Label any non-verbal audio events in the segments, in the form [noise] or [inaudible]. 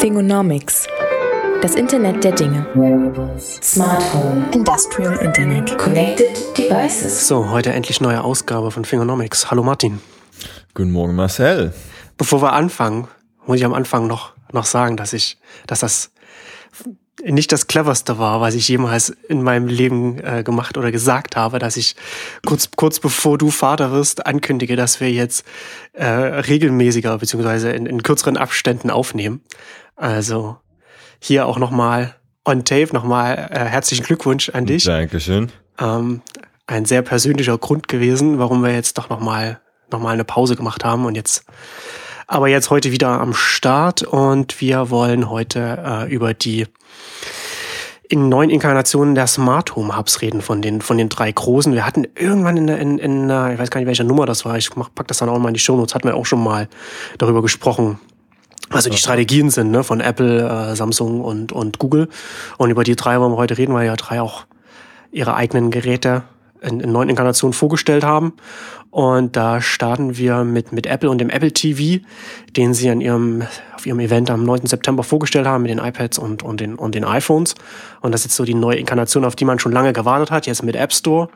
Thingonomics. Das Internet der Dinge. Smart Home. Industrial Internet. Connected Devices. So, heute endlich neue Ausgabe von Fingernomics. Hallo Martin. Guten Morgen Marcel. Bevor wir anfangen, muss ich am Anfang noch, noch sagen, dass ich, dass das nicht das cleverste war, was ich jemals in meinem Leben äh, gemacht oder gesagt habe, dass ich kurz, kurz bevor du Vater wirst, ankündige, dass wir jetzt äh, regelmäßiger beziehungsweise in, in kürzeren Abständen aufnehmen. Also hier auch nochmal on tape, nochmal äh, herzlichen Glückwunsch an dich. Dankeschön. Ähm, ein sehr persönlicher Grund gewesen, warum wir jetzt doch nochmal noch mal eine Pause gemacht haben und jetzt aber jetzt heute wieder am Start und wir wollen heute äh, über die in neuen Inkarnationen der Smart Home Hubs reden von den von den drei großen. Wir hatten irgendwann in der in, in ich weiß gar nicht welcher Nummer das war. Ich mach, pack das dann auch mal in die Show Notes. Hatten wir auch schon mal darüber gesprochen. Also die Strategien sind ne, von Apple, äh, Samsung und und Google. Und über die drei wollen wir heute reden, weil ja drei auch ihre eigenen Geräte in, in neuen Inkarnationen vorgestellt haben. Und da starten wir mit, mit Apple und dem Apple TV, den sie an ihrem, auf ihrem Event am 9. September vorgestellt haben mit den iPads und, und, den, und den iPhones. Und das ist jetzt so die neue Inkarnation, auf die man schon lange gewartet hat, jetzt mit App Store.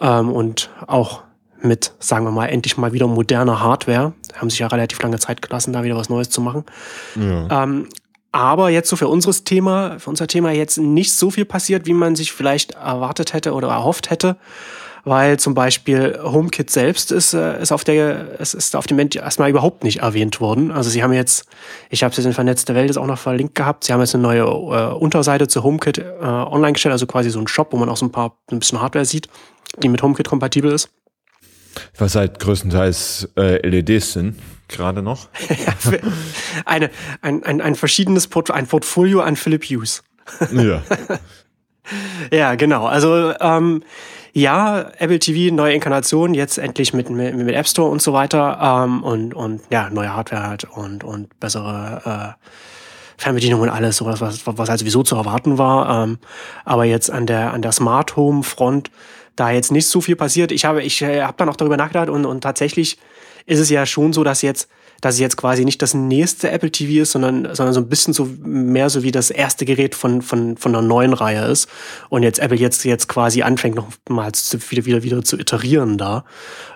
Ähm, und auch mit, sagen wir mal, endlich mal wieder moderner Hardware. Haben sich ja relativ lange Zeit gelassen, da wieder was Neues zu machen. Ja. Ähm, aber jetzt so für unseres Thema, für unser Thema jetzt nicht so viel passiert, wie man sich vielleicht erwartet hätte oder erhofft hätte weil zum Beispiel HomeKit selbst ist, äh, ist auf der, es ist auf dem Ende erstmal überhaupt nicht erwähnt worden. Also sie haben jetzt, ich habe es jetzt in vernetzte Welt jetzt auch noch verlinkt gehabt, sie haben jetzt eine neue äh, Unterseite zu HomeKit äh, online gestellt, also quasi so ein Shop, wo man auch so ein paar, ein bisschen Hardware sieht, die mit HomeKit kompatibel ist. Was halt größtenteils äh, LEDs sind, gerade noch. [laughs] eine, ein, ein, ein verschiedenes Port ein Portfolio an Philip Hughes. ja. [laughs] ja, genau. Also ähm, ja, Apple TV, neue Inkarnation, jetzt endlich mit, mit, mit App Store und so weiter ähm, und, und ja, neue Hardware halt und, und bessere äh, Fernbedienung und alles, sowas, was, was halt sowieso zu erwarten war. Ähm, aber jetzt an der, an der Smart Home Front, da jetzt nicht so viel passiert. Ich habe, ich äh, habe dann auch darüber nachgedacht und, und tatsächlich ist es ja schon so, dass jetzt dass es jetzt quasi nicht das nächste Apple TV ist, sondern, sondern so ein bisschen so mehr so wie das erste Gerät von, von, von einer neuen Reihe ist. Und jetzt Apple jetzt, jetzt quasi anfängt, noch mal wieder, wieder, wieder zu iterieren da.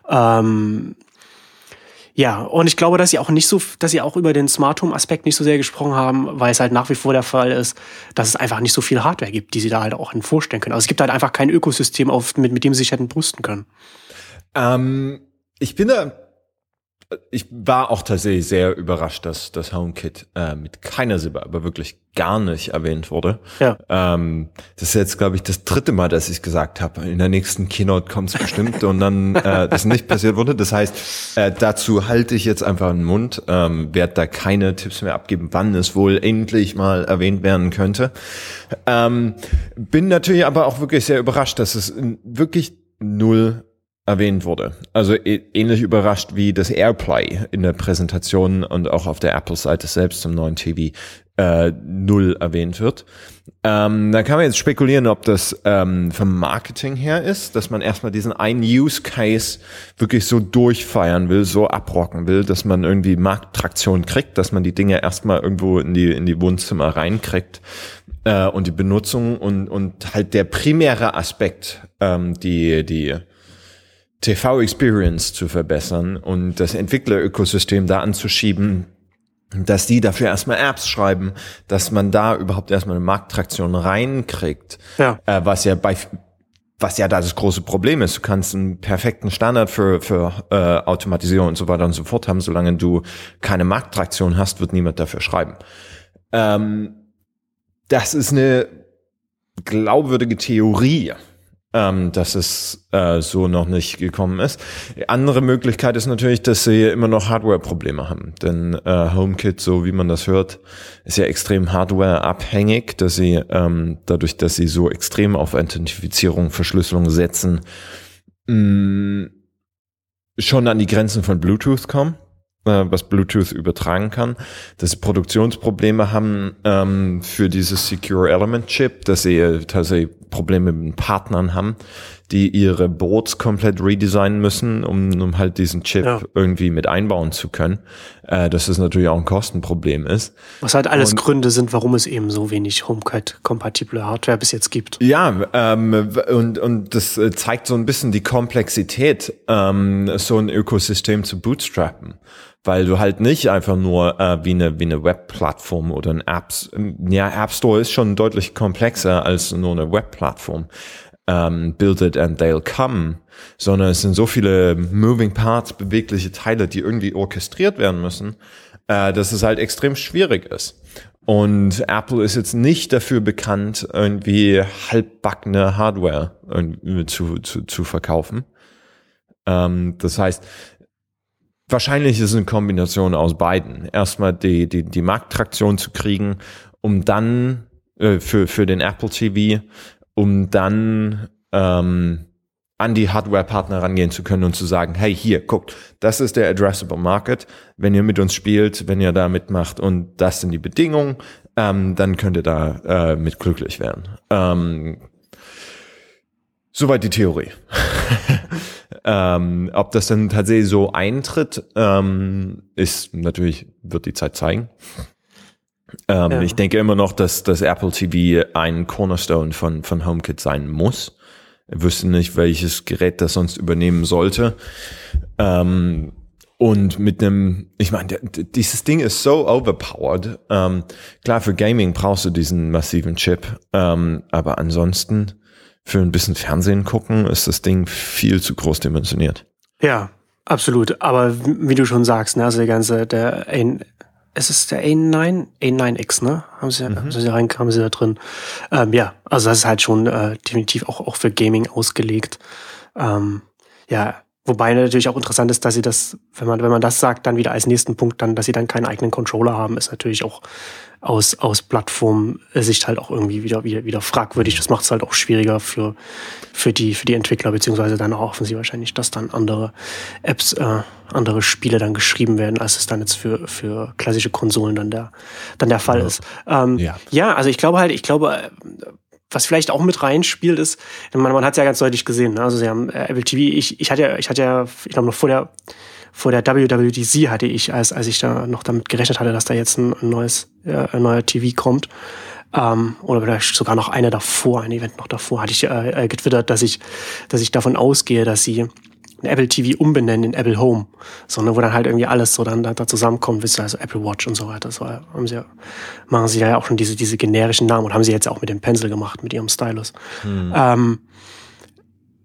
Ähm, ja, und ich glaube, dass sie auch nicht so, dass sie auch über den Smart Home Aspekt nicht so sehr gesprochen haben, weil es halt nach wie vor der Fall ist, dass es einfach nicht so viel Hardware gibt, die sie da halt auch vorstellen können. Also es gibt halt einfach kein Ökosystem, auf, mit, mit dem sie sich hätten brüsten können. Ähm, ich bin da ich war auch tatsächlich sehr überrascht, dass das HomeKit äh, mit keiner Silber, aber wirklich gar nicht erwähnt wurde. Ja. Ähm, das ist jetzt, glaube ich, das dritte Mal, dass ich gesagt habe. In der nächsten Keynote kommt es bestimmt und dann äh, das nicht passiert wurde. Das heißt, äh, dazu halte ich jetzt einfach den Mund, ähm, werde da keine Tipps mehr abgeben, wann es wohl endlich mal erwähnt werden könnte. Ähm, bin natürlich aber auch wirklich sehr überrascht, dass es wirklich null erwähnt wurde. Also ähnlich überrascht wie das AirPlay in der Präsentation und auch auf der Apple-Seite selbst zum neuen TV äh, null erwähnt wird. Ähm, da kann man jetzt spekulieren, ob das ähm, vom Marketing her ist, dass man erstmal diesen einen Use Case wirklich so durchfeiern will, so abrocken will, dass man irgendwie Markttraktion kriegt, dass man die Dinge erstmal irgendwo in die in die Wohnzimmer reinkriegt äh, und die Benutzung und und halt der primäre Aspekt, ähm, die die TV-Experience zu verbessern und das Entwicklerökosystem da anzuschieben, dass die dafür erstmal Apps schreiben, dass man da überhaupt erstmal eine Markttraktion reinkriegt, ja. Äh, was ja bei was ja da das große Problem ist. Du kannst einen perfekten Standard für, für äh, Automatisierung und so weiter und so fort haben. Solange du keine Markttraktion hast, wird niemand dafür schreiben. Ähm, das ist eine glaubwürdige Theorie ähm, dass es äh, so noch nicht gekommen ist. Andere Möglichkeit ist natürlich, dass sie immer noch Hardware-Probleme haben. Denn äh, HomeKit, so wie man das hört, ist ja extrem Hardware-abhängig, dass sie ähm, dadurch, dass sie so extrem auf Authentifizierung, Verschlüsselung setzen, mh, mm, schon an die Grenzen von Bluetooth kommen was Bluetooth übertragen kann, dass sie Produktionsprobleme haben ähm, für dieses Secure Element Chip, dass sie äh, tatsächlich Probleme mit Partnern haben, die ihre Boards komplett redesignen müssen, um, um halt diesen Chip Ja. irgendwie mit einbauen zu können. Äh, dass das natürlich auch ein Kostenproblem ist. Was halt alles Und- Gründe sind, warum es eben so wenig HomeKit-kompatible Hardware bis jetzt gibt. Ja, ähm, und, und das äh, zeigt so ein bisschen die Komplexität, ähm, so ein Ökosystem zu bootstrappen. Weil du halt nicht einfach nur äh, wie eine, wie eine Webplattform oder ein Apps, ja, App Store ist schon deutlich komplexer als nur eine Webplattform. Ähm, build it and they'll come, sondern es sind so viele moving parts, bewegliche Teile, die irgendwie orchestriert werden müssen, äh, dass es halt extrem schwierig ist. Und Apple ist jetzt nicht dafür bekannt, irgendwie halbbackene Hardware zu, zu, zu verkaufen. Ähm, das heißt, wahrscheinlich ist es eine Kombination aus beiden. Erstmal die, die, die Markttraktion zu kriegen, um dann äh, für, für den Apple TV, um dann ähm, an die Hardware-Partner rangehen zu können und zu sagen, hey, hier, guckt, das ist der Addressable Market. Wenn ihr mit uns spielt, wenn ihr da mitmacht und das sind die Bedingungen, ähm, dann könnt ihr da äh, mit glücklich werden. Ähm, soweit die Theorie. [laughs] ähm, ob das dann tatsächlich so eintritt, ähm, ist natürlich, wird die Zeit zeigen. Ähm, Ja. Ich denke immer noch, dass das Apple TV ein Cornerstone von, von HomeKit sein muss. Ich wüsste nicht, welches Gerät das sonst übernehmen sollte. Ähm, und mit einem, ich meine, dieses Ding ist so overpowered. Ähm, klar, für Gaming brauchst du diesen massiven Chip, ähm, aber ansonsten für ein bisschen Fernsehen gucken ist das Ding viel zu groß dimensioniert. Ja, absolut. Aber wie du schon sagst, ne, also der ganze, der es ist der A9, A9X, ne? Haben sie, haben sie da rein, haben sie da drin. Ähm, ja, also das ist halt schon äh, definitiv auch, auch für Gaming ausgelegt. Ähm, ja, wobei natürlich auch interessant ist, dass sie das, wenn man, wenn man das sagt, dann wieder als nächsten Punkt dann, dass sie dann keinen eigenen Controller haben, ist natürlich auch aus, aus Plattform-Sicht halt auch irgendwie wieder, wieder, wieder fragwürdig. Das macht es halt auch schwieriger für, für die, für die Entwickler, beziehungsweise dann auch offensiv wahrscheinlich, dass dann andere Apps, äh, andere Spiele dann geschrieben werden, als es dann jetzt für, für klassische Konsolen dann der, dann der Fall ist. Ähm, Ja. ja, also ich glaube halt, ich glaube, äh, was vielleicht auch mit reinspielt ist, man, man hat es ja ganz deutlich gesehen, ne? also sie haben äh, Apple TV, ich, ich hatte ja, ich hatte ja, ich glaube noch vor der, vor der WWDC hatte ich, als, als ich da noch damit gerechnet hatte, dass da jetzt ein, neues, äh, ein neuer TV kommt, ähm, oder vielleicht sogar noch eine davor, ein Event noch davor, hatte ich äh, äh, getwittert, dass ich, dass ich davon ausgehe, dass sie ein Apple TV umbenennen in Apple Home, sondern wo dann halt irgendwie alles so dann da, da zusammenkommt, wisst ihr, also Apple Watch und so weiter. Das war, haben sie ja, machen sie ja auch schon diese, diese generischen Namen und haben sie jetzt auch mit dem Pencil gemacht, mit ihrem Stylus. Ähm,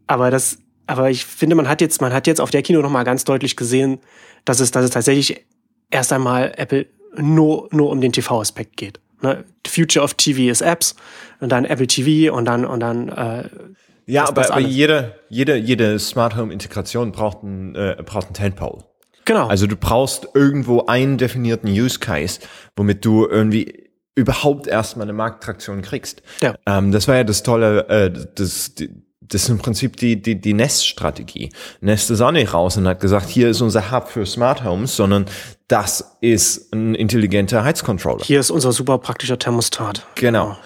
aber das, aber ich finde, man hat jetzt, man hat jetzt auf der Kino noch mal ganz deutlich gesehen, dass es, dass es tatsächlich erst einmal Apple nur, nur um den TV-Aspekt geht. Ne? The future of TV is Apps und dann Apple TV und dann, und dann, äh, Ja, Das- aber, das aber jede, jede, jede Smart Home Integration braucht einen, äh, braucht einen Tentpole. genau. Also du brauchst irgendwo einen definierten Use Case, womit du irgendwie überhaupt erstmal eine Markttraktion kriegst. Ja. Ähm, das war ja das Tolle, äh, das, die- das ist im Prinzip die, die, die Nest-Strategie. Nest ist auch nicht raus und hat gesagt, hier ist unser Hub für Smart Homes, sondern das ist ein intelligenter Heizcontroller. Hier ist unser super praktischer Thermostat. Genau.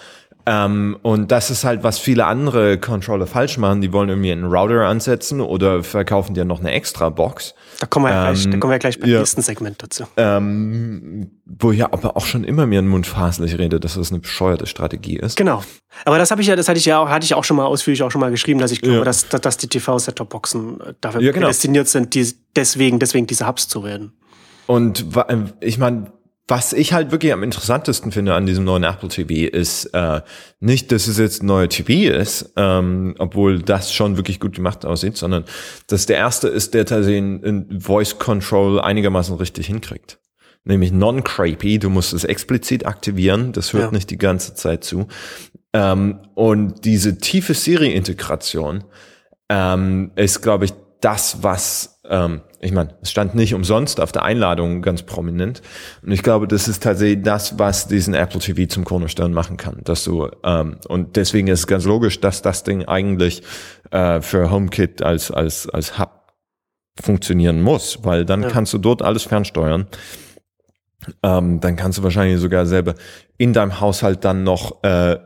Ähm, und das ist halt, was viele andere Controller falsch machen. Die wollen irgendwie einen Router ansetzen oder verkaufen dir noch eine extra Box. Da kommen wir, ja gleich, da kommen wir gleich beim ja. nächsten Segment dazu. Ähm, wo ja aber auch schon immer mir in den Mund faselig rede, dass das eine bescheuerte Strategie ist. Genau. Aber das habe ich ja, das hatte ich ja auch, hatte ich auch schon mal ausführlich auch schon mal geschrieben, dass ich glaube, Ja. dass, dass, die TV-Set-Top-Boxen äh, dafür Ja, genau. sind, die, deswegen, deswegen diese Hubs zu werden. Und äh, ich meine, was ich halt wirklich am interessantesten finde an diesem neuen Apple TV ist äh, nicht, dass es jetzt ein neuer TV ist, ähm, obwohl das schon wirklich gut gemacht aussieht, sondern dass der erste ist, der tatsächlich ein, Voice Control einigermaßen richtig hinkriegt. Nämlich non-creepy, du musst es explizit aktivieren, das hört Ja. nicht die ganze Zeit zu. Ähm, und diese tiefe Siri-Integration ähm, ist, glaube ich, das, was, ähm, ich meine, es stand nicht umsonst auf der Einladung ganz prominent. Und ich glaube, das ist tatsächlich das, was diesen Apple TV zum Cornerstone machen kann. Dass du, ähm, und deswegen ist es ganz logisch, dass das Ding eigentlich äh, für HomeKit als, als, als Hub funktionieren muss, weil dann Ja. kannst du dort alles fernsteuern. Ähm, dann kannst du wahrscheinlich sogar selber in deinem Haushalt dann noch äh,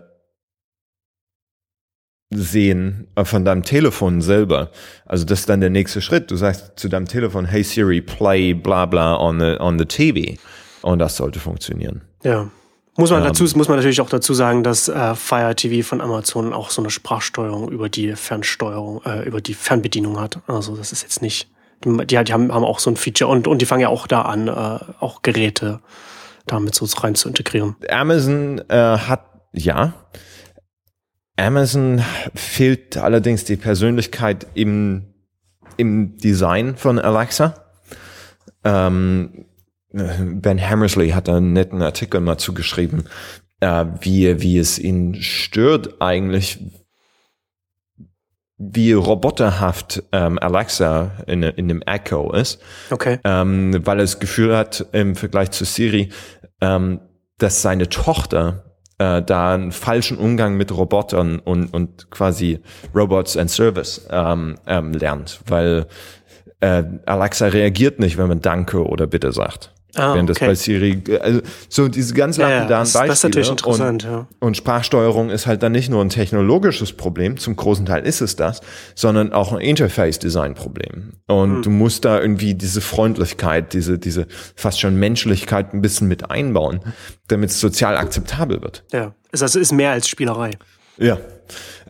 sehen äh, von deinem Telefon selber. Also das ist dann der nächste Schritt. Du sagst zu deinem Telefon, hey Siri, play bla bla on the, on the TV. Und das sollte funktionieren. Ja. Muss man, dazu, muss man natürlich auch dazu sagen, dass äh, Fire TV von Amazon auch so eine Sprachsteuerung über die Fernsteuerung, äh, über die Fernbedienung hat. Also das ist jetzt nicht, die, die, haben, haben auch so ein Feature und, und die fangen ja auch da an, äh, auch Geräte damit so rein zu integrieren. Amazon äh, hat, ja, Amazon fehlt allerdings die Persönlichkeit im, im Design von Alexa. Ähm, ben Hammersley hat einen netten Artikel mal zugeschrieben, äh, wie, wie es ihn stört eigentlich, wie roboterhaft ähm, Alexa in, in dem Echo ist. Okay. Ähm, weil er das Gefühl hat, im Vergleich zu Siri, ähm, dass seine Tochter äh, da einen falschen Umgang mit Robotern und, und quasi Robots and Service ähm, ähm, lernt, weil äh, Alexa reagiert nicht, wenn man Danke oder Bitte sagt. Ah, Während das okay. bei Siri, also so diese ganz Ja, ja, lapidaren das- Beispiele. das ist natürlich interessant, und, ja. und Sprachsteuerung ist halt dann nicht nur ein technologisches Problem, zum großen Teil ist es das, sondern auch ein Interface-Design-Problem. Und Hm. du musst da irgendwie diese Freundlichkeit, diese, diese fast schon Menschlichkeit ein bisschen mit einbauen, damit es sozial akzeptabel wird. Ja. Es das ist mehr als Spielerei. Ja.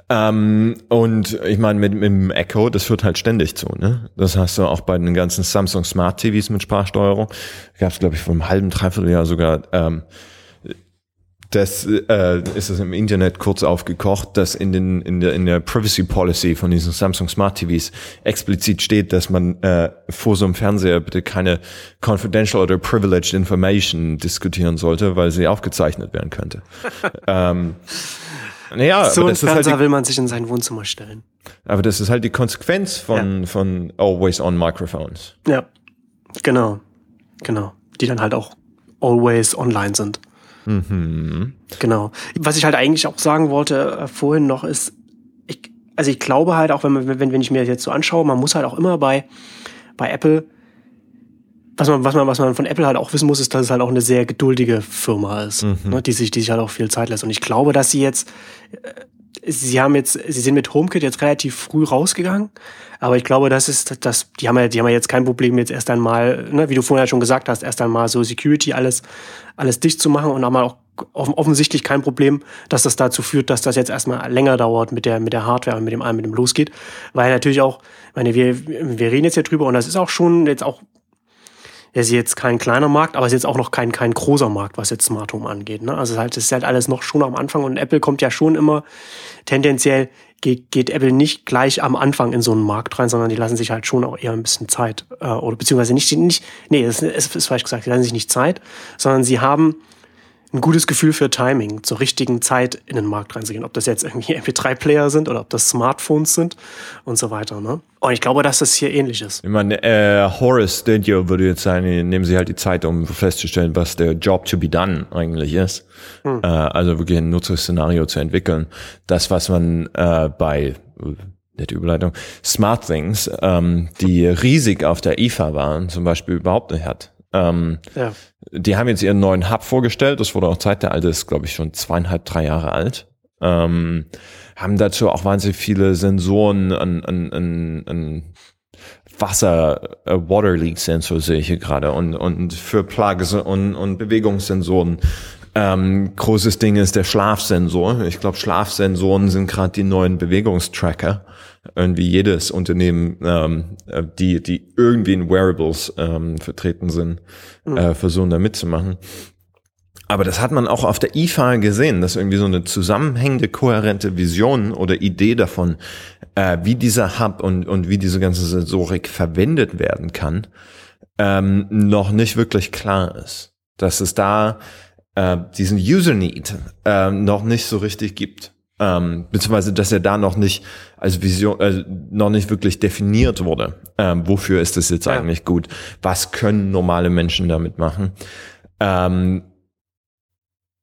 Ähm, und ich meine, mit, mit dem Echo, das führt halt ständig zu. Ne? Das hast du auch bei den ganzen Samsung Smart TVs mit Sprachsteuerung. Gab es, glaube ich, vor einem halben, dreiviertel Jahr sogar. Ähm, das äh, ist es im Internet kurz aufgekocht, dass in den in der in der Privacy Policy von diesen Samsung Smart TVs explizit steht, dass man äh, vor so einem Fernseher bitte keine confidential oder privileged information diskutieren sollte, weil sie aufgezeichnet werden könnte. [laughs] ähm, naja, so ein halt Fernseher die, will man sich in sein Wohnzimmer stellen. aber das ist halt die Konsequenz von von always on Microphones. Ja. Genau. Genau. Die dann halt auch always online sind. Genau. Was ich halt eigentlich auch sagen wollte äh, vorhin noch ist, ich, also ich glaube halt auch, wenn, man, wenn, wenn ich mir das jetzt so anschaue, man muss halt auch immer bei, bei Apple, was man, was man, was man von Apple halt auch wissen muss, ist, dass es halt auch eine sehr geduldige Firma ist, ne, die sich, die sich halt auch viel Zeit lässt. Und ich glaube, dass sie jetzt, äh, sie haben jetzt, sie sind mit HomeKit jetzt relativ früh rausgegangen, aber ich glaube, das ist, das, die haben ja, die haben ja jetzt kein Problem, jetzt erst einmal, ne, wie du vorher schon gesagt hast, erst einmal so Security alles, alles dicht zu machen und haben auch offen- offensichtlich kein Problem, dass das dazu führt, dass das jetzt erstmal länger dauert mit der, mit der Hardware und mit dem allem, mit dem losgeht. Weil natürlich auch, ich meine, wir, wir reden jetzt hier drüber und das ist auch schon jetzt auch ist jetzt kein kleiner Markt, aber ist jetzt auch noch kein, kein großer Markt, was jetzt Smart Home angeht. Ne? Also es ist halt, es ist halt alles noch schon am Anfang und Apple kommt ja schon immer tendenziell geht, geht Apple nicht gleich am Anfang in so einen Markt rein, sondern die lassen sich halt schon auch eher ein bisschen Zeit äh, oder beziehungsweise nicht, nicht nee, es ist, ist falsch gesagt, die lassen sich nicht Zeit, sondern sie haben ein gutes Gefühl für Timing, zur richtigen Zeit in den Markt reinzugehen. Ob das jetzt irgendwie [laughs] MP3-Player sind oder ob das Smartphones sind und so weiter. Ne? Und ich glaube, dass das hier ähnlich ist. Ich meine, äh, Horace Studio würde jetzt sagen, nehmen Sie halt die Zeit, um festzustellen, was der Job to be done eigentlich ist. Äh, also wirklich ein Nutzerszenario zu entwickeln. Das, was man äh, bei nette Überleitung, Smart Things, ähm, die riesig auf der IFA waren, zum Beispiel überhaupt nicht hat. Ähm, Ja. die haben jetzt ihren neuen Hub vorgestellt. Das wurde auch Zeit, der alte ist, glaube ich, schon zweieinhalb, drei Jahre alt. Ähm, haben dazu auch wahnsinnig viele Sensoren an, an, an, an Wasser, äh, Water Leak Sensor sehe ich hier gerade und, und für Plugs und, und Bewegungssensoren. Ähm, großes Ding ist der Schlafsensor. Ich glaube, Schlafsensoren sind gerade die neuen Bewegungstracker. Irgendwie jedes Unternehmen, ähm, äh, die, die irgendwie in Wearables ähm, vertreten sind, äh, versuchen da mitzumachen. Aber das hat man auch auf der IFA gesehen, dass irgendwie so eine zusammenhängende, kohärente Vision oder Idee davon, äh, wie dieser Hub und, und wie diese ganze Sensorik verwendet werden kann, ähm, noch nicht wirklich klar ist. Dass es da äh, diesen User Need äh, noch nicht so richtig gibt. Ähm, beziehungsweise, dass er da noch nicht als Vision, äh, noch nicht wirklich definiert wurde. Ähm, wofür ist das jetzt Ja. eigentlich gut? Was können normale Menschen damit machen? Ähm,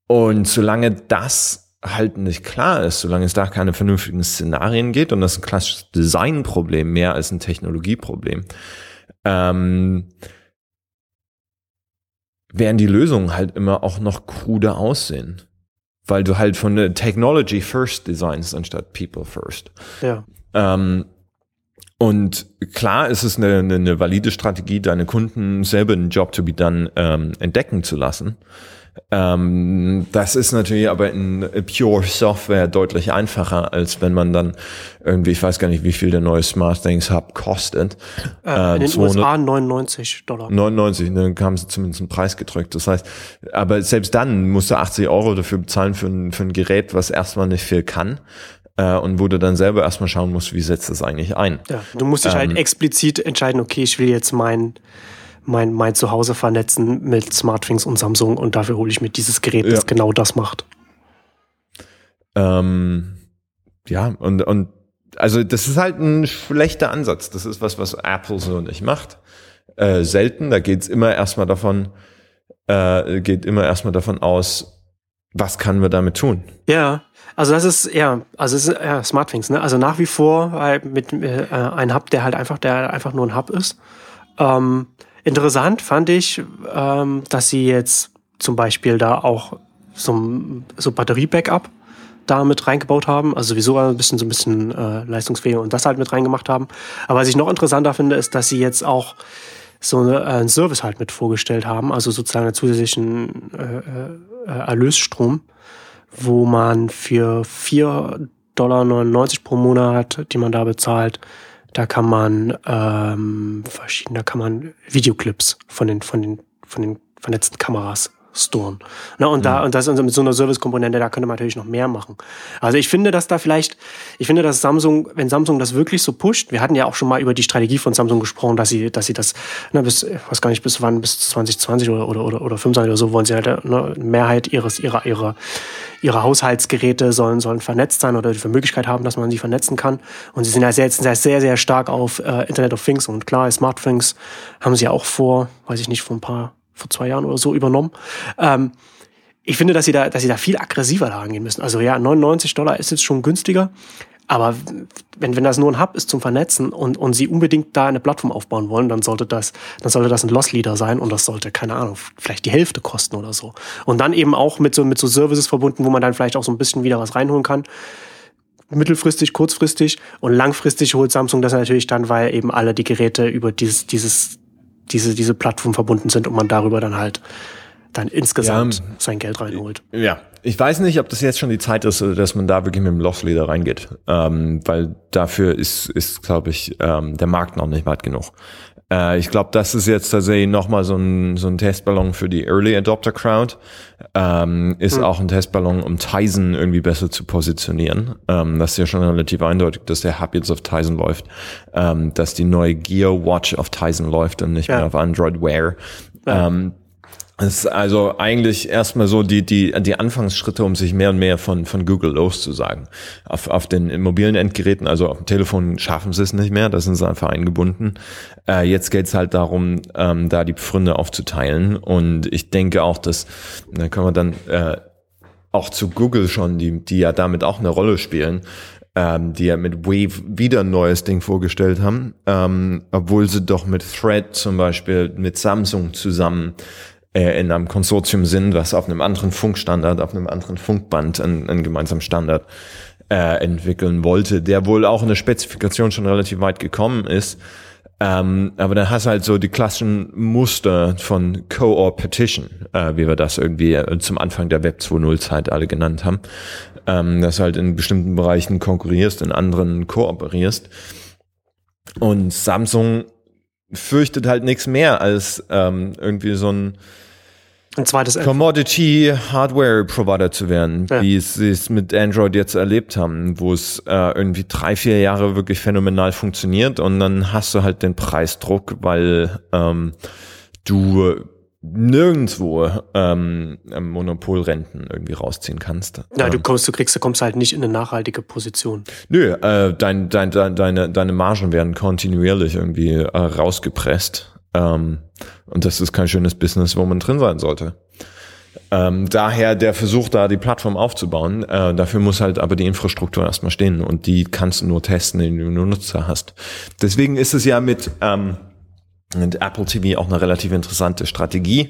und solange das halt nicht klar ist, solange es da keine vernünftigen Szenarien geht und das ist ein klassisches Designproblem mehr als ein Technologieproblem, ähm, werden die Lösungen halt immer auch noch krude aussehen. Weil du halt von der Technology first designst anstatt People first. Ja. Ähm, und klar ist es eine, eine, eine valide Strategie, deine Kunden selber einen Job to be done ähm, entdecken zu lassen. Ähm, das ist natürlich aber in Pure Software deutlich einfacher, als wenn man dann irgendwie, ich weiß gar nicht, wie viel der neue Smart Things Hub kostet. Äh, in den USA 99 Dollar. 99, dann haben sie zumindest einen Preis gedrückt. Das heißt, aber selbst dann musst du 80 Euro dafür bezahlen für ein, für ein Gerät, was erstmal nicht viel kann. Äh, und wo du dann selber erstmal schauen musst, wie setzt das eigentlich ein. Ja, du musst dich halt Ähm, explizit entscheiden, okay, ich will jetzt mein, mein, mein Zuhause vernetzen mit Smartthings und Samsung und dafür hole ich mir dieses Gerät, das Ja. genau das macht. Ähm, ja, und, und also das ist halt ein schlechter Ansatz. Das ist was, was Apple so nicht macht. Äh, selten. Da geht's immer erstmal davon, äh, geht immer erstmal davon aus, was können wir damit tun? Ja, also das ist ja, also es ist ja Smartthings, ne? Also nach wie vor halt mit äh, ein Hub, der halt einfach, der einfach nur ein Hub ist. Ähm, interessant fand ich, ähm, dass sie jetzt zum Beispiel da auch so, so Batterie-Backup da mit reingebaut haben, also sowieso ein bisschen so ein bisschen äh, leistungsfähiger und das halt mit reingemacht haben. Aber was ich noch interessanter finde, ist, dass sie jetzt auch so eine, äh, einen Service halt mit vorgestellt haben, also sozusagen einen zusätzlichen äh, äh, Erlösstrom, wo man für 4,99 Dollar pro Monat, die man da bezahlt, da kann man ähm, verschiedene, da kann man Videoclips von den, von den, von den vernetzten Kameras storen. Na, und da, und das mit so einer Service-Komponente, da könnte man natürlich noch mehr machen. Also ich finde, dass da vielleicht, ich finde, dass Samsung, wenn Samsung das wirklich so pusht, wir hatten ja auch schon mal über die Strategie von Samsung gesprochen, dass sie, dass sie das, ne, bis, ich weiß gar nicht, bis wann, bis 2020 oder, oder, oder, oder 25 oder so, wollen sie halt, ne, Mehrheit ihres, ihrer, ihrer, ihrer Haushaltsgeräte sollen, sollen vernetzt sein oder die Möglichkeit haben, dass man sie vernetzen kann. Und sie sind ja sehr, sehr, sehr, stark auf äh, Internet of Things und klar, Smart Things haben sie auch vor, weiß ich nicht, vor ein paar, vor zwei Jahren oder so übernommen. Ähm, ich finde, dass sie da, dass sie da viel aggressiver da rangehen müssen. Also ja, 99 Dollar ist jetzt schon günstiger. Aber wenn, wenn das nur ein Hub ist zum Vernetzen und, und sie unbedingt da eine Plattform aufbauen wollen, dann sollte das, dann sollte das ein Loss Leader sein und das sollte, keine Ahnung, vielleicht die Hälfte kosten oder so. Und dann eben auch mit so, mit so Services verbunden, wo man dann vielleicht auch so ein bisschen wieder was reinholen kann. Mittelfristig, kurzfristig und langfristig holt Samsung das natürlich dann, weil eben alle die Geräte über dieses, dieses, diese, diese Plattform verbunden sind und man darüber dann halt dann insgesamt Ja, sein Geld reinholt. Ja, ich weiß nicht, ob das jetzt schon die Zeit ist, dass man da wirklich mit dem Loss-Leader reingeht, ähm, weil dafür ist, ist glaube ich, ähm, der Markt noch nicht weit genug. Äh, ich glaube, das ist jetzt tatsächlich nochmal so ein, so ein Testballon für die Early Adopter Crowd. Ähm, ist auch ein Testballon, um Tizen irgendwie besser zu positionieren. Ähm, das ist ja schon relativ eindeutig, dass der Hub jetzt auf Tizen läuft, ähm, dass die neue Gear Watch auf Tizen läuft und nicht Ja. mehr auf Android Wear. Ähm, es ist also eigentlich erstmal so die, die, die Anfangsschritte, um sich mehr und mehr von, von Google loszusagen. Auf, auf den mobilen Endgeräten, also auf dem Telefon schaffen sie es nicht mehr, da sind sie einfach eingebunden. Äh, jetzt geht es halt darum, ähm, da die Pfründe aufzuteilen. Und ich denke auch, dass, da können wir dann äh, auch zu Google schon, die, die ja damit auch eine Rolle spielen, ähm, die ja mit Wave wieder ein neues Ding vorgestellt haben, ähm, obwohl sie doch mit Thread zum Beispiel mit Samsung zusammen äh, in einem Konsortium sind, was auf einem anderen Funkstandard, auf einem anderen Funkband einen, einen gemeinsamen Standard äh, entwickeln wollte, der wohl auch in der Spezifikation schon relativ weit gekommen ist. Ähm, aber dann hast du halt so die klassischen Muster von Co-Opetition, äh, wie wir das irgendwie äh, zum Anfang der Web 2.0 Zeit alle genannt haben. Ähm, dass du halt in bestimmten Bereichen konkurrierst, in anderen kooperierst. Und Samsung fürchtet halt nichts mehr als ähm, irgendwie so ein Ein zweites. Commodity Hardware Provider zu werden, Ja. wie sie es mit Android jetzt erlebt haben, wo es äh, irgendwie drei, vier Jahre wirklich phänomenal funktioniert und dann hast du halt den Preisdruck, weil ähm, du nirgendwo ähm, Monopolrenten irgendwie rausziehen kannst. Ja, du ähm, kommst, du kriegst, du kommst halt nicht in eine nachhaltige Position. Nö, äh, dein, dein, dein, deine, deine Margen werden kontinuierlich irgendwie äh, rausgepresst. Ähm, und das ist kein schönes Business, wo man drin sein sollte. Ähm, daher der Versuch, da die Plattform aufzubauen, äh, dafür muss halt aber die Infrastruktur erstmal stehen und die kannst du nur testen, indem du nur Nutzer hast. Deswegen ist es ja mit, ähm, und Apple TV auch eine relativ interessante Strategie,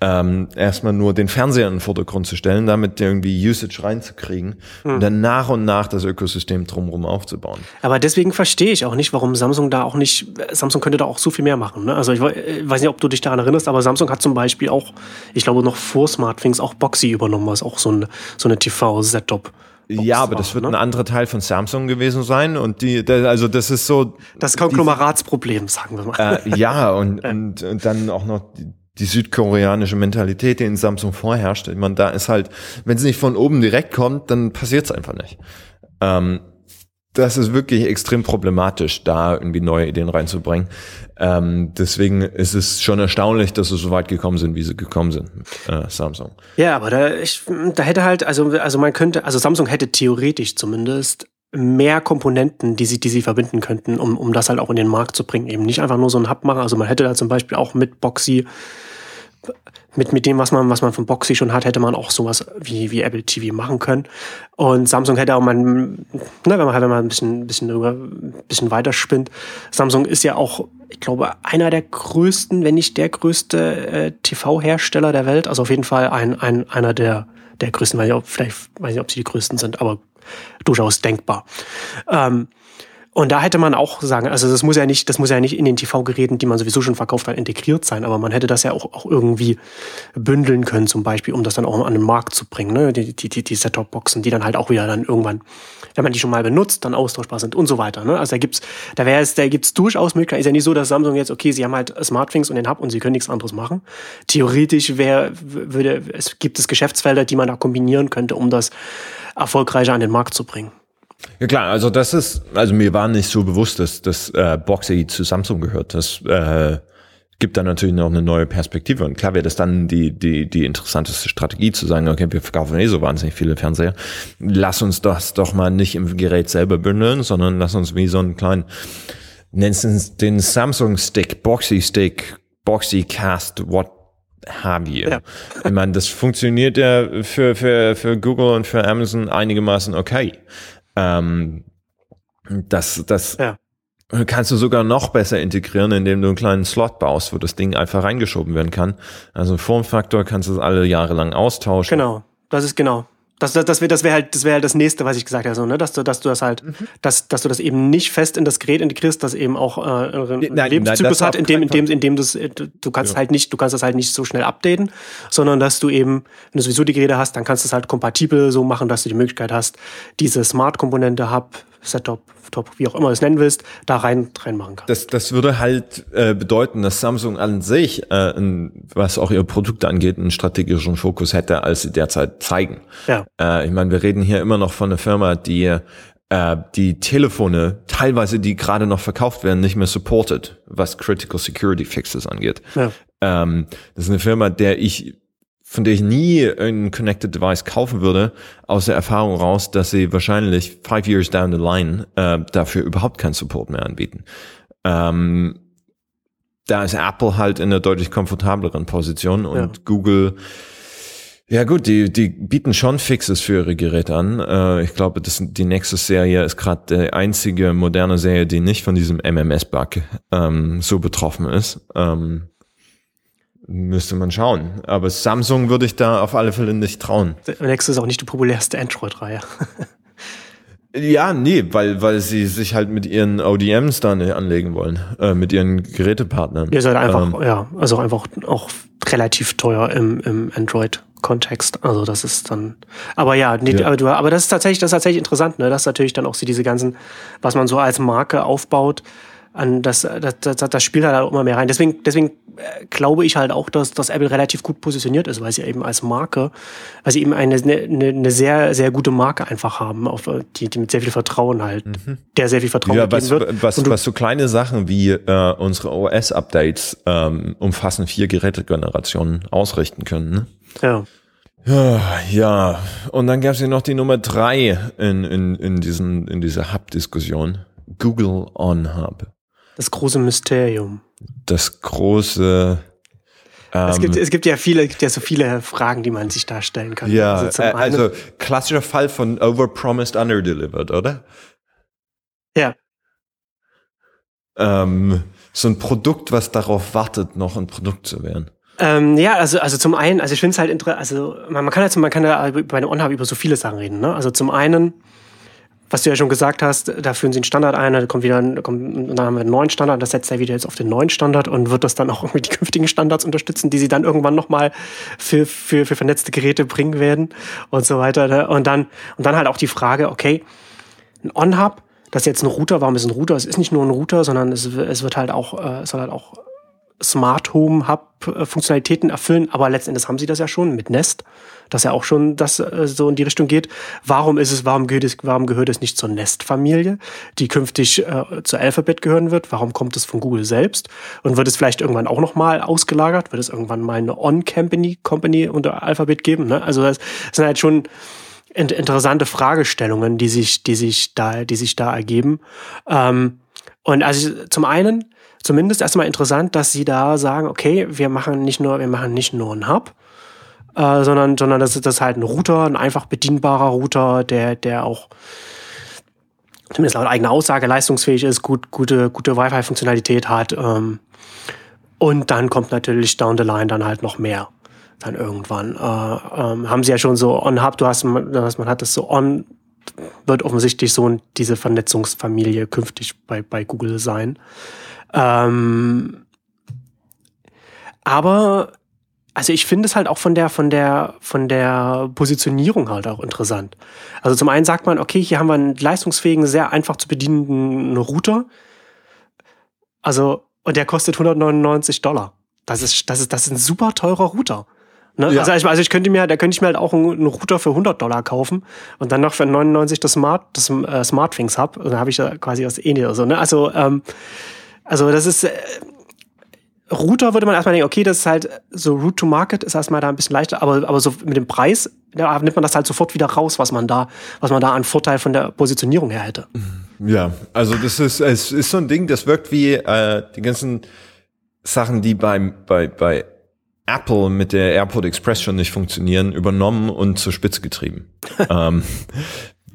ähm, erstmal nur den Fernseher in den Vordergrund zu stellen, damit irgendwie Usage reinzukriegen mhm. und dann nach und nach das Ökosystem drumherum aufzubauen. Aber deswegen verstehe ich auch nicht, warum Samsung da auch nicht, Samsung könnte da auch so viel mehr machen. Ne? Also ich weiß nicht, ob du dich daran erinnerst, aber Samsung hat zum Beispiel auch, ich glaube noch vor SmartThings auch Boxy übernommen, was auch so eine, so eine TV-Setup ja, aber das wird ne? ein anderer Teil von Samsung gewesen sein und die, also das ist so. Das Konglomeratsproblem, sagen wir mal. Äh, ja, [laughs] und, und, und dann auch noch die, die südkoreanische Mentalität, die in Samsung vorherrscht. Ich meine, da ist halt, wenn es nicht von oben direkt kommt, dann passiert es einfach nicht. Ähm, das ist wirklich extrem problematisch, da irgendwie neue Ideen reinzubringen. Ähm, deswegen ist es schon erstaunlich, dass sie so weit gekommen sind, wie sie gekommen sind, äh, Samsung. Ja, aber da, ich, da hätte halt, also, also man könnte, also Samsung hätte theoretisch zumindest mehr Komponenten, die sie, die sie verbinden könnten, um, um das halt auch in den Markt zu bringen. Eben nicht einfach nur so ein Hub machen. Also man hätte da zum Beispiel auch mit Boxy mit, mit dem, was man, was man von Boxy schon hat, hätte man auch sowas wie, wie Apple TV machen können. Und Samsung hätte auch mal, ne, wenn man halt mal ein bisschen, bisschen drüber, ein bisschen weiter spinnt. Samsung ist ja auch, ich glaube, einer der größten, wenn nicht der größte äh, TV-Hersteller der Welt. Also auf jeden Fall ein, ein, einer der, der größten, weil ich auch, vielleicht weiß ich nicht, ob sie die größten sind, aber durchaus denkbar. Ähm, und da hätte man auch sagen, also das muss ja nicht, das muss ja nicht in den TV-Geräten, die man sowieso schon verkauft hat, integriert sein, aber man hätte das ja auch, auch irgendwie bündeln können, zum Beispiel, um das dann auch an den Markt zu bringen, ne? Die, die, die, die Set-Top-Boxen, die dann halt auch wieder dann irgendwann, wenn man die schon mal benutzt, dann austauschbar sind und so weiter. Ne? Also da gibt's, da wäre es, da gibt's durchaus Möglichkeiten. Ist ja nicht so, dass Samsung jetzt, okay, sie haben halt Smartthings und den Hub und sie können nichts anderes machen. Theoretisch wäre, würde, es gibt es Geschäftsfelder, die man da kombinieren könnte, um das erfolgreicher an den Markt zu bringen. Ja klar, also das ist, also mir war nicht so bewusst, dass das äh, Boxy zu Samsung gehört. Das äh, gibt dann natürlich noch eine neue Perspektive. Und klar wäre das dann die, die, die interessanteste Strategie zu sagen, okay, wir verkaufen eh so wahnsinnig viele Fernseher. Lass uns das doch mal nicht im Gerät selber bündeln, sondern lass uns wie so einen kleinen, nennen es den Samsung Stick, Boxy Stick, Boxy Cast, what haben wir. Ja. Ich meine, das funktioniert ja für, für, für Google und für Amazon einigermaßen okay. Ähm, das, das ja. kannst du sogar noch besser integrieren, indem du einen kleinen Slot baust, wo das Ding einfach reingeschoben werden kann. Also Formfaktor kannst du alle Jahre lang austauschen. Genau, das ist genau. Das, das, das wäre das wär halt, das wär halt das nächste, was ich gesagt habe, so, ne? dass, du, dass du das halt, mhm. dass, dass du das eben nicht fest in das Gerät integrierst, das eben auch äh, einen nein, Lebenszyklus nein, hat, in dem, in dem, in dem das, du kannst ja. halt nicht, du kannst das halt nicht so schnell updaten, sondern dass du eben, wenn du sowieso die Geräte hast, dann kannst du es halt kompatibel so machen, dass du die Möglichkeit hast, diese Smart-Komponente Hub, Setup, Top, wie auch immer du es nennen willst, da rein reinmachen kannst. Das, das würde halt äh, bedeuten, dass Samsung an sich, äh, ein, was auch ihre Produkte angeht, einen strategischen Fokus hätte, als sie derzeit zeigen. Ja. Äh, ich meine, wir reden hier immer noch von einer Firma, die äh, die Telefone, teilweise die gerade noch verkauft werden, nicht mehr supported, was Critical Security Fixes angeht. Ja. Ähm, das ist eine Firma, der ich von der ich nie ein Connected Device kaufen würde, aus der Erfahrung raus, dass sie wahrscheinlich five years down the line äh, dafür überhaupt keinen Support mehr anbieten. Ähm, da ist Apple halt in einer deutlich komfortableren Position und ja. Google ja gut, die, die bieten schon Fixes für ihre Geräte an. Äh, ich glaube, das, die Nexus-Serie ist gerade die einzige moderne Serie, die nicht von diesem MMS-Bug ähm, so betroffen ist. Ähm, Müsste man schauen. Aber Samsung würde ich da auf alle Fälle nicht trauen. Nexus ist auch nicht die populärste Android-Reihe. [laughs] ja, nee, weil, weil sie sich halt mit ihren ODMs da nicht anlegen wollen, äh, mit ihren Gerätepartnern. Ihr seid einfach, ähm, ja, also einfach auch relativ teuer im, im Android-Kontext. Also das ist dann, aber ja, nee, ja. Aber, du, aber das ist tatsächlich, das ist tatsächlich interessant, ne? dass natürlich dann auch sie diese ganzen, was man so als Marke aufbaut, an das, das, das, das spielt halt auch immer mehr rein. Deswegen, deswegen äh, glaube ich halt auch, dass, dass Apple relativ gut positioniert ist, weil sie eben als Marke, weil sie eben eine, eine, eine sehr, sehr gute Marke einfach haben, auf die, die mit sehr viel Vertrauen halt, mhm. der sehr viel Vertrauen ja, was, wird. Was, was so kleine Sachen wie äh, unsere OS-Updates ähm, umfassen vier Gerätegenerationen ausrichten können. Ne? Ja. Ja, ja, und dann gab es ja noch die Nummer drei in, in, in, diesen, in dieser Hub-Diskussion. Google On Hub. Das große Mysterium. Das große. Ähm, es, gibt, ähm, es gibt ja viele, es gibt ja so viele Fragen, die man sich da stellen kann. Ja, also, äh, also klassischer Fall von overpromised, underdelivered, oder? Ja. Ähm, so ein Produkt, was darauf wartet, noch ein Produkt zu werden? Ähm, ja, also, also zum einen, also ich finde es halt interessant, also man, man kann jetzt, man kann ja bei einem OnHub über so viele Sachen reden, ne? Also zum einen, was du ja schon gesagt hast, da führen sie einen Standard ein, da kommt wieder ein, kommt, dann haben wir einen neuen Standard, das setzt er wieder jetzt auf den neuen Standard und wird das dann auch irgendwie die künftigen Standards unterstützen, die sie dann irgendwann nochmal für, für, für vernetzte Geräte bringen werden und so weiter. Ne? Und dann, und dann halt auch die Frage, okay, ein OnHub, das ist jetzt ein Router, warum ist ein Router? Es ist nicht nur ein Router, sondern es, es wird halt auch, äh, es soll halt auch Smart Home Hub äh, Funktionalitäten erfüllen, aber letztendlich haben sie das ja schon mit Nest, dass ja auch schon das äh, so in die Richtung geht. Warum ist es, warum gehört es, warum gehört es nicht zur Nest-Familie, die künftig äh, zur Alphabet gehören wird? Warum kommt es von Google selbst? Und wird es vielleicht irgendwann auch nochmal ausgelagert? Wird es irgendwann mal eine On-Company Company unter Alphabet geben? Ne? Also das sind halt schon interessante Fragestellungen, die sich, die sich da, die sich da ergeben. Ähm, und also zum einen zumindest erstmal interessant, dass sie da sagen, okay, wir machen nicht nur, wir machen nicht nur einen Hub, äh, sondern, sondern das ist das halt ein Router, ein einfach bedienbarer Router, der, der auch zumindest laut eigener Aussage leistungsfähig ist, gut, gute, gute Wi-Fi-Funktionalität hat. Ähm, und dann kommt natürlich down the line dann halt noch mehr. Dann irgendwann. Äh, ähm, haben sie ja schon so on-Hub, du hast, man hat das so on, wird offensichtlich so diese Vernetzungsfamilie künftig bei, bei Google sein. Ähm, aber also ich finde es halt auch von der von der von der Positionierung halt auch interessant. Also zum einen sagt man, okay, hier haben wir einen leistungsfähigen, sehr einfach zu bedienenden Router. Also und der kostet 199 Dollar. Das ist das ist das ist ein super teurer Router. Ne? Ja. Also, ich, also ich könnte mir, da könnte ich mir halt auch einen, Router für 100 Dollar kaufen und dann noch für 99 das Smart, das äh, SmartThings hab. Und dann habe ich da quasi das ähnliche. Also, ne? also ähm, also das ist äh, Router würde man erstmal denken, okay, das ist halt so Route to Market ist erstmal da ein bisschen leichter, aber, aber so mit dem Preis, da nimmt man das halt sofort wieder raus, was man da, was man da an Vorteil von der Positionierung her hätte. Ja, also das ist, es ist so ein Ding, das wirkt wie äh, die ganzen Sachen, die beim, bei, bei Apple mit der AirPod Express schon nicht funktionieren, übernommen und zur Spitze getrieben. [laughs] ähm,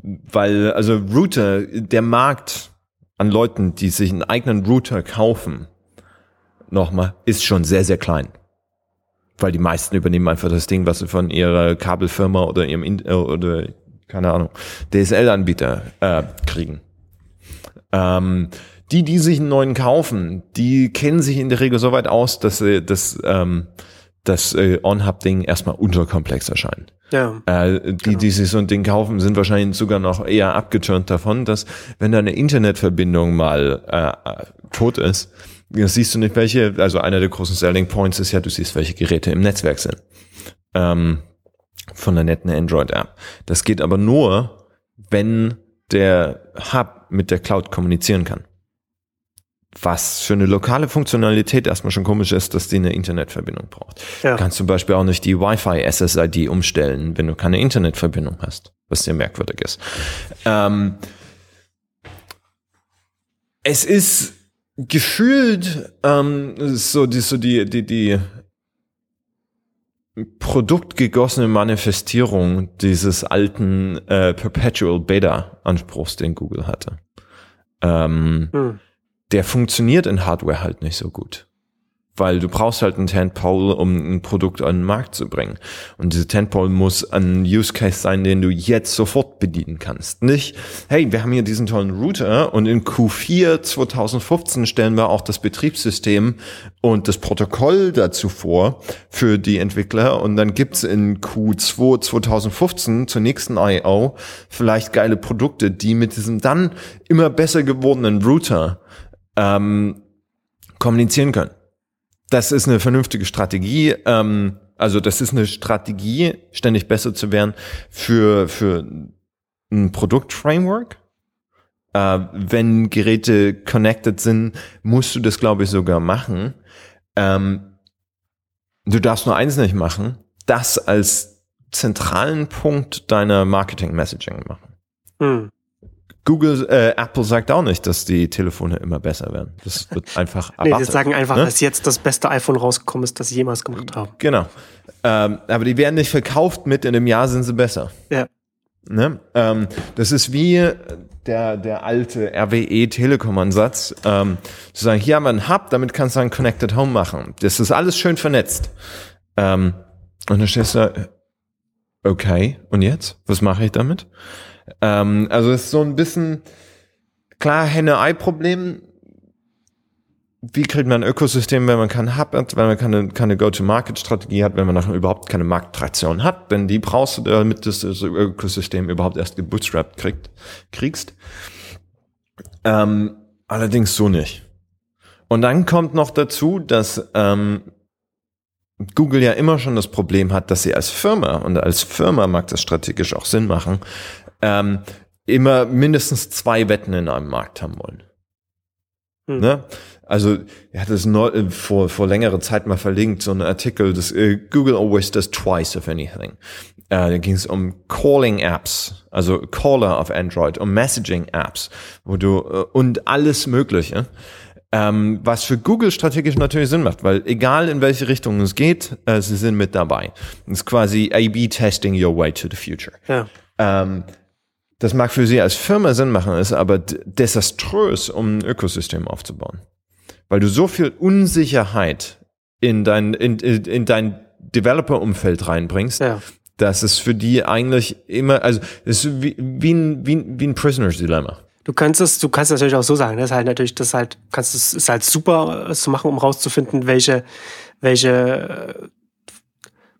weil, also Router, der Markt an Leuten, die sich einen eigenen Router kaufen, nochmal, ist schon sehr, sehr klein. Weil die meisten übernehmen einfach das Ding, was sie von ihrer Kabelfirma oder ihrem, In äh, oder, keine Ahnung, DSL-Anbieter äh, kriegen. Ähm, die, die sich einen neuen kaufen, die kennen sich in der Regel so weit aus, dass sie das, ähm, das äh, On-Hub-Ding erstmal unterkomplex erscheint. Ja, äh, die, genau. die sich so ein Ding kaufen, sind wahrscheinlich sogar noch eher abgeturnt davon, dass wenn deine Internetverbindung mal äh tot ist, siehst du nicht welche, also einer der großen Selling Points ist ja, du siehst, welche Geräte im Netzwerk sind. Ähm, von der netten Android-App. Das geht aber nur, wenn der Hub mit der Cloud kommunizieren kann was für eine lokale Funktionalität erstmal schon komisch ist, dass die eine Internetverbindung braucht. Ja. Du kannst zum Beispiel auch nicht die Wi-Fi SSID umstellen, wenn du keine Internetverbindung hast, was sehr merkwürdig ist. Ähm, es ist gefühlt ähm, so die so die die die produktgegossene Manifestierung dieses alten äh, Perpetual Beta Anspruchs, den Google hatte. Ähm, hm der funktioniert in Hardware halt nicht so gut. Weil du brauchst halt einen Tentpole, um ein Produkt an den Markt zu bringen. Und diese Tentpole muss ein Use Case sein, den du jetzt sofort bedienen kannst. Nicht, hey, wir haben hier diesen tollen Router und in Q4 2015 stellen wir auch das Betriebssystem und das Protokoll dazu vor für die Entwickler und dann gibt's in Q2 2015 zur nächsten I.O. vielleicht geile Produkte, die mit diesem dann immer besser gewordenen Router ähm, kommunizieren können. Das ist eine vernünftige Strategie. Ähm, also das ist eine Strategie, ständig besser zu werden für, für ein Produktframework. Äh, wenn Geräte connected sind, musst du das, glaube ich, sogar machen. Ähm, du darfst nur eins nicht machen, das als zentralen Punkt deiner Marketing-Messaging machen. Hm. Google, äh, Apple sagt auch nicht, dass die Telefone immer besser werden. Das wird [laughs] einfach erwartet. nee, die sagen einfach, ne? dass jetzt das beste iPhone rausgekommen ist, das sie jemals gemacht haben. Genau. Ähm, aber die werden nicht verkauft mit, in einem Jahr sind sie besser. Ja. Ne? Ähm, das ist wie der, der alte RWE-Telekom-Ansatz, ähm, zu sagen, hier haben wir einen Hub, damit kannst du ein Connected Home machen. Das ist alles schön vernetzt. Ähm, und dann stehst du da, okay, und jetzt? Was mache ich damit? Ähm, also es ist so ein bisschen, klar, Henne-Ei-Problem, wie kriegt man ein Ökosystem, wenn man keinen Hub hat, wenn man keine, keine Go-to-Market-Strategie hat, wenn man nachher überhaupt keine Markttraktion hat, denn die brauchst du, damit du das Ökosystem überhaupt erst gebootstrapped kriegt, kriegst. Ähm, allerdings so nicht. Und dann kommt noch dazu, dass ähm, Google ja immer schon das Problem hat, dass sie als Firma, und als Firma mag das strategisch auch Sinn machen, ähm, immer mindestens zwei Wetten in einem Markt haben wollen. Hm. Ne? Also er hat es äh, vor, vor längerer Zeit mal verlinkt, so ein Artikel, das äh, Google always does twice of anything. Äh, da ging es um Calling-Apps, also Caller auf Android, um Messaging-Apps, wo du äh, und alles Mögliche. Ähm, was für Google strategisch natürlich Sinn macht, weil egal in welche Richtung es geht, äh, sie sind mit dabei. Das ist quasi A-B-Testing your way to the future. Ja. Ähm, das mag für sie als Firma Sinn machen, ist aber desaströs, um ein Ökosystem aufzubauen weil du so viel Unsicherheit in dein, in, in dein Developer-Umfeld reinbringst, ja. dass es für die eigentlich immer, also es ist wie, wie ein, wie, wie ein Prisoner's Dilemma. Du kannst es, du kannst natürlich auch so sagen, das ist halt natürlich, das halt, kannst es ist halt super es zu machen, um rauszufinden, welche, welche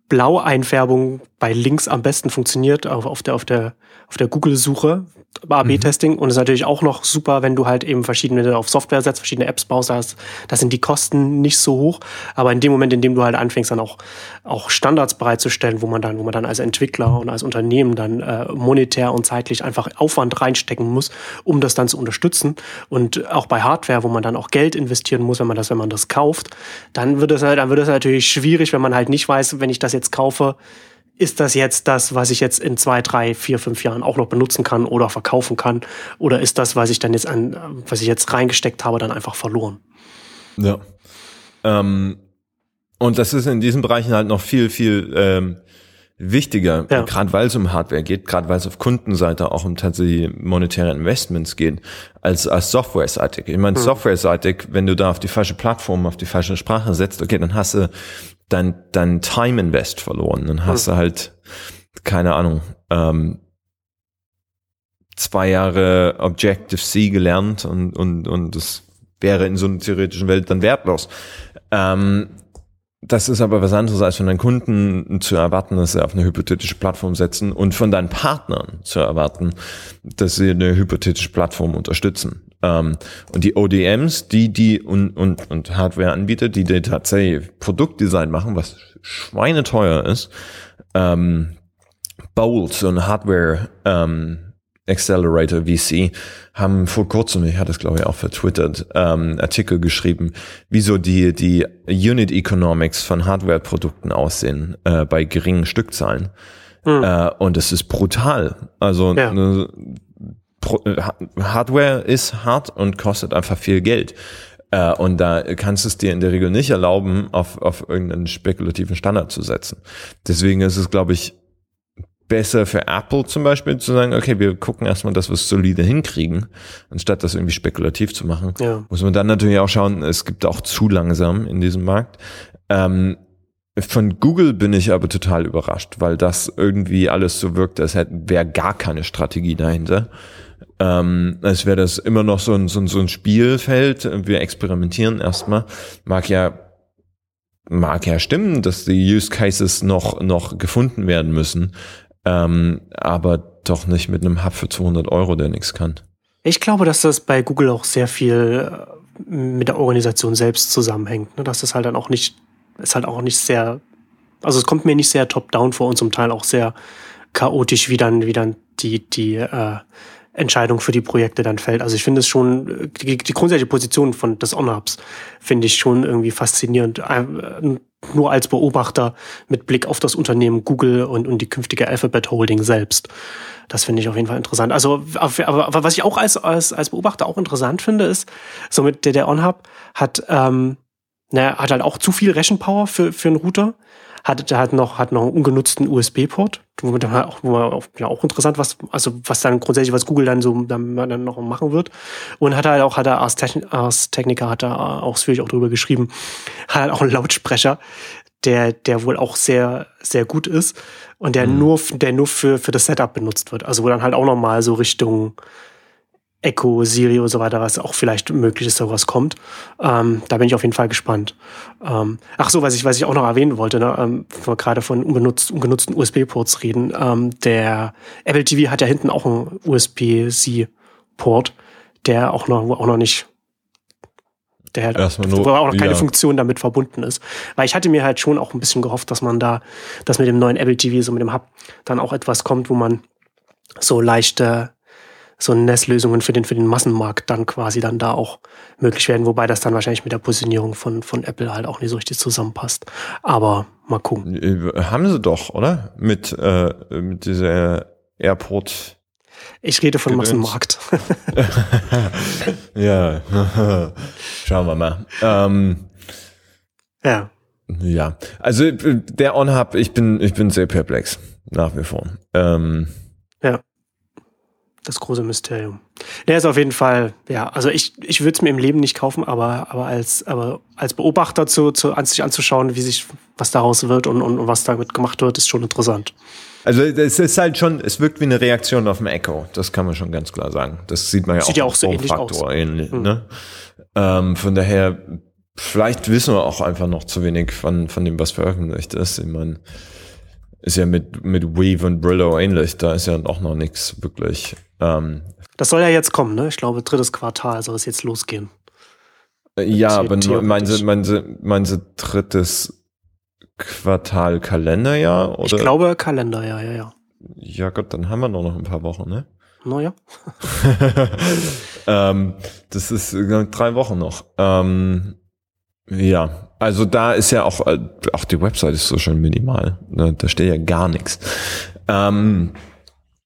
Blaueinfärbung bei Links am besten funktioniert auf, auf der, auf der, auf der Google-Suche, A-B-Testing. Mhm. Und es ist natürlich auch noch super, wenn du halt eben verschiedene auf Software setzt, verschiedene Apps baust, da sind die Kosten nicht so hoch. Aber in dem Moment, in dem du halt anfängst, dann auch, auch Standards bereitzustellen, wo man dann, wo man dann als Entwickler und als Unternehmen dann äh, monetär und zeitlich einfach Aufwand reinstecken muss, um das dann zu unterstützen. Und auch bei Hardware, wo man dann auch Geld investieren muss, wenn man das, wenn man das kauft, dann wird es halt, dann wird es natürlich schwierig, wenn man halt nicht weiß, wenn ich das jetzt kaufe, ist das jetzt das, was ich jetzt in zwei, drei, vier, fünf Jahren auch noch benutzen kann oder verkaufen kann? Oder ist das, was ich dann jetzt an, was ich jetzt reingesteckt habe, dann einfach verloren? Ja. Ähm, und das ist in diesen Bereichen halt noch viel, viel ähm, wichtiger, ja. gerade weil es um Hardware geht, gerade weil es auf Kundenseite auch um tatsächlich monetäre Investments geht, als, als Software-seitig. Ich meine, hm. Software-seitig, wenn du da auf die falsche Plattform, auf die falsche Sprache setzt, okay, dann hast du dein, dein Time Invest verloren. Dann hast hm. du halt, keine Ahnung, ähm, zwei Jahre Objective-C gelernt und, und, und das wäre in so einer theoretischen Welt dann wertlos. Ähm, das ist aber was anderes, als von deinen Kunden zu erwarten, dass sie auf eine hypothetische Plattform setzen und von deinen Partnern zu erwarten, dass sie eine hypothetische Plattform unterstützen. Ähm, und die ODMs, die die und, und, und Hardware-Anbieter, die dir tatsächlich Produktdesign machen, was schweineteuer ist, ähm, Bolt, so Hardware ähm, Accelerator VC, haben vor kurzem, ich hatte es glaube ich auch vertwittert, ähm, Artikel geschrieben, wieso die, die Unit Economics von Hardware-Produkten aussehen äh, bei geringen Stückzahlen. Hm. Äh, und es ist brutal. Also ja. ne, äh, Hardware ist hart und kostet einfach viel Geld. Äh, und da kannst du es dir in der Regel nicht erlauben, auf, auf irgendeinen spekulativen Standard zu setzen. Deswegen ist es, glaube ich, besser für Apple zum Beispiel zu sagen, okay, wir gucken erstmal, dass wir es solide hinkriegen, anstatt das irgendwie spekulativ zu machen. Ja. Muss man dann natürlich auch schauen, es gibt auch zu langsam in diesem Markt. Ähm, von Google bin ich aber total überrascht, weil das irgendwie alles so wirkt, als hätte wäre gar keine Strategie dahinter. Ähm, als wäre das immer noch so ein, so, ein, so ein Spielfeld. Wir experimentieren erstmal. Mag ja mag ja stimmen, dass die Use Cases noch noch gefunden werden müssen, ähm, aber doch nicht mit einem Hub für 200 Euro, der nichts kann. Ich glaube, dass das bei Google auch sehr viel äh, mit der Organisation selbst zusammenhängt. Ne? Dass das halt dann auch nicht, ist halt auch nicht sehr, also es kommt mir nicht sehr top-down vor und zum Teil auch sehr chaotisch, wie dann, wie dann die, die äh, Entscheidung für die Projekte dann fällt. Also ich finde es schon, die, die grundsätzliche Position von des On-Hubs finde ich schon irgendwie faszinierend. Nur als Beobachter mit Blick auf das Unternehmen Google und, und die künftige Alphabet Holding selbst. Das finde ich auf jeden Fall interessant. Also, aber was ich auch als, als, als Beobachter auch interessant finde, ist, somit der, der On-Hub hat, ähm, naja, hat halt auch zu viel Rechenpower für, für einen Router hat, hat noch, hat noch einen ungenutzten USB-Port, wo man dann auch, wo man auch, ja, auch interessant, was, also was dann grundsätzlich, was Google dann so dann, dann noch machen wird. Und hat halt auch, hat er als, Techn als Techniker, hat er ausführlich auch drüber geschrieben, hat halt auch einen Lautsprecher, der, der wohl auch sehr, sehr gut ist und der mhm. nur, der nur für, für das Setup benutzt wird. Also wo dann halt auch nochmal so Richtung Echo, Siri und so weiter, was auch vielleicht möglich ist, sowas kommt. Ähm, da bin ich auf jeden Fall gespannt. Ähm, ach so, was ich, was ich auch noch erwähnen wollte, ne, ähm, wir gerade von ungenutzt, ungenutzten USB-Ports reden. Ähm, der Apple TV hat ja hinten auch einen USB-C-Port, der auch noch, auch noch nicht der halt, wo auch noch keine ja. Funktion damit verbunden ist. Weil ich hatte mir halt schon auch ein bisschen gehofft, dass man da, dass mit dem neuen Apple TV, so mit dem Hub, dann auch etwas kommt, wo man so leichte so NES-Lösungen für den, für den Massenmarkt dann quasi dann da auch möglich werden, wobei das dann wahrscheinlich mit der Positionierung von, von Apple halt auch nicht so richtig zusammenpasst. Aber mal gucken. Äh, haben sie doch, oder? Mit, äh, mit dieser Airport. Ich rede von Gedöns. Massenmarkt. [laughs] ja, [laughs] schauen wir mal. Ähm, ja. Ja, also äh, der On-Hub, ich bin, ich bin sehr perplex, nach wie vor. Ähm, ja das große Mysterium. Der ist auf jeden Fall, ja, also ich, ich würde es mir im Leben nicht kaufen, aber, aber als, aber als Beobachter zu, zu, an sich anzuschauen, wie sich, was daraus wird und, und, und was damit gemacht wird, ist schon interessant. Also es ist halt schon, es wirkt wie eine Reaktion auf ein Echo, das kann man schon ganz klar sagen. Das sieht man ja sieht auch, ja auch so ähnlich aus. ähnlich. Mhm. Ne? Ähm, von daher, vielleicht wissen wir auch einfach noch zu wenig von, von dem, was veröffentlicht ist. Ich meine, ist ja mit, mit Weave und Brillo ähnlich, da ist ja auch noch nichts wirklich ähm, das soll ja jetzt kommen, ne? Ich glaube, drittes Quartal soll es jetzt losgehen. Äh, ja, aber meinen Sie, meinen, Sie, meinen Sie drittes Quartal Kalenderjahr? Oder? Ich glaube Kalenderjahr, ja, ja. Ja Gott, dann haben wir noch ein paar Wochen, ne? Naja. [laughs] ähm, das ist drei Wochen noch. Ähm, ja, also da ist ja auch, äh, auch die Website ist so schön minimal. Ne? Da steht ja gar nichts. Ähm,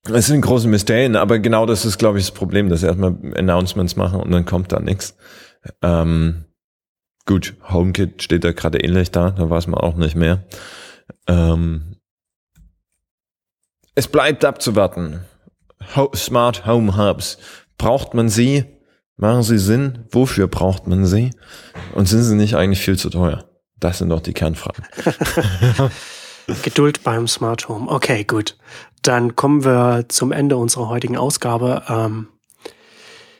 es sind große Mysterien, aber genau das ist, glaube ich, das Problem, dass erstmal Announcements machen und dann kommt da nichts. Ähm, gut, HomeKit steht da gerade ähnlich da, da weiß man auch nicht mehr. Ähm, es bleibt abzuwarten. Ho Smart Home Hubs. Braucht man sie? Machen sie Sinn? Wofür braucht man sie? Und sind sie nicht eigentlich viel zu teuer? Das sind doch die Kernfragen. [laughs] Geduld beim Smart Home. Okay, gut. Dann kommen wir zum Ende unserer heutigen Ausgabe. Ähm,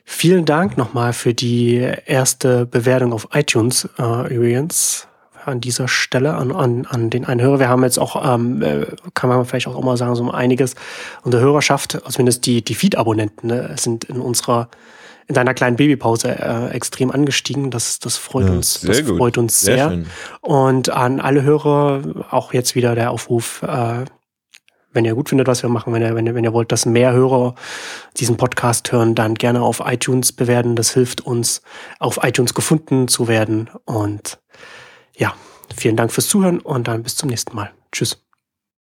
vielen Dank nochmal für die erste Bewertung auf iTunes äh, übrigens an dieser Stelle an, an, an den einen Hörer. Wir haben jetzt auch, ähm, äh, kann man vielleicht auch mal sagen, so einiges unter Hörerschaft, zumindest die, die Feed-Abonnenten, ne, sind in unserer in deiner kleinen Babypause äh, extrem angestiegen. Das, das freut ja, uns, das gut. freut uns sehr. sehr und an alle Hörer auch jetzt wieder der Aufruf, äh, wenn ihr gut findet, was wir machen, wenn ihr, wenn ihr, wenn ihr wollt, dass mehr Hörer diesen Podcast hören, dann gerne auf iTunes bewerten. Das hilft uns, auf iTunes gefunden zu werden. Und ja, vielen Dank fürs Zuhören und dann bis zum nächsten Mal. Tschüss.